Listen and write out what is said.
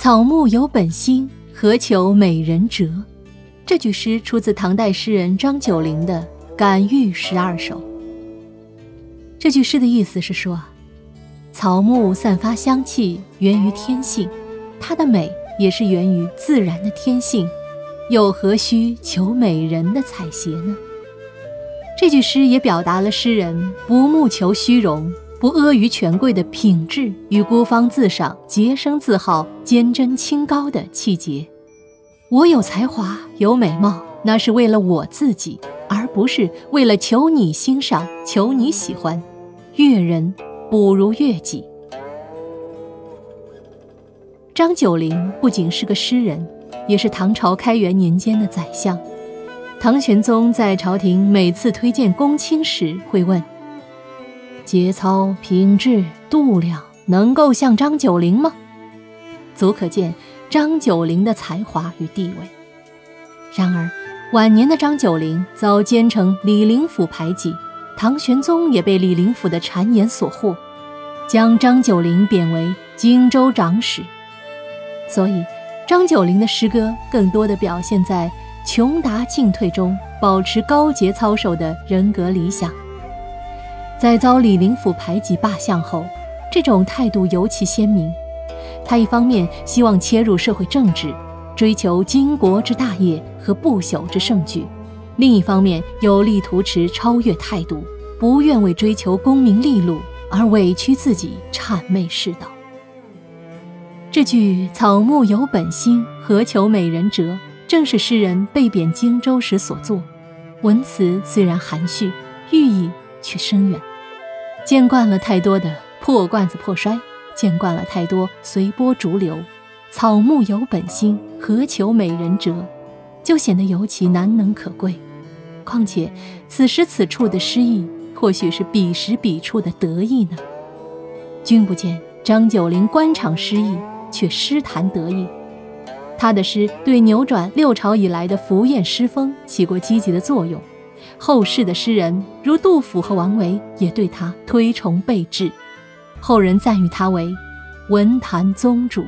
草木有本心，何求美人折？这句诗出自唐代诗人张九龄的《感遇十二首》。这句诗的意思是说，草木散发香气源于天性，它的美也是源于自然的天性，又何须求美人的采撷呢？这句诗也表达了诗人不慕求虚荣。不阿谀权贵的品质与孤芳自赏、洁身自好、坚贞清高的气节。我有才华、有美貌，那是为了我自己，而不是为了求你欣赏、求你喜欢。悦人不如悦己。张九龄不仅是个诗人，也是唐朝开元年间的宰相。唐玄宗在朝廷每次推荐公卿时，会问。节操、品质、度量，能够像张九龄吗？足可见张九龄的才华与地位。然而，晚年的张九龄遭奸臣李林甫排挤，唐玄宗也被李林甫的谗言所惑，将张九龄贬为荆州长史。所以，张九龄的诗歌更多的表现在穷达进退中保持高洁操守的人格理想。在遭李林甫排挤罢相后，这种态度尤其鲜明。他一方面希望切入社会政治，追求经国之大业和不朽之盛举；另一方面又力图持超越态度，不愿为追求功名利禄而委屈自己、谄媚世道。这句“草木有本心，何求美人折”正是诗人被贬荆州时所作。文辞虽然含蓄，寓意却深远。见惯了太多的破罐子破摔，见惯了太多随波逐流，草木有本心，何求美人折，就显得尤其难能可贵。况且此时此处的诗意，或许是彼时彼处的得意呢？君不见张九龄官场失意，却诗坛得意。他的诗对扭转六朝以来的浮艳诗风起过积极的作用。后世的诗人如杜甫和王维也对他推崇备至，后人赞誉他为文坛宗主。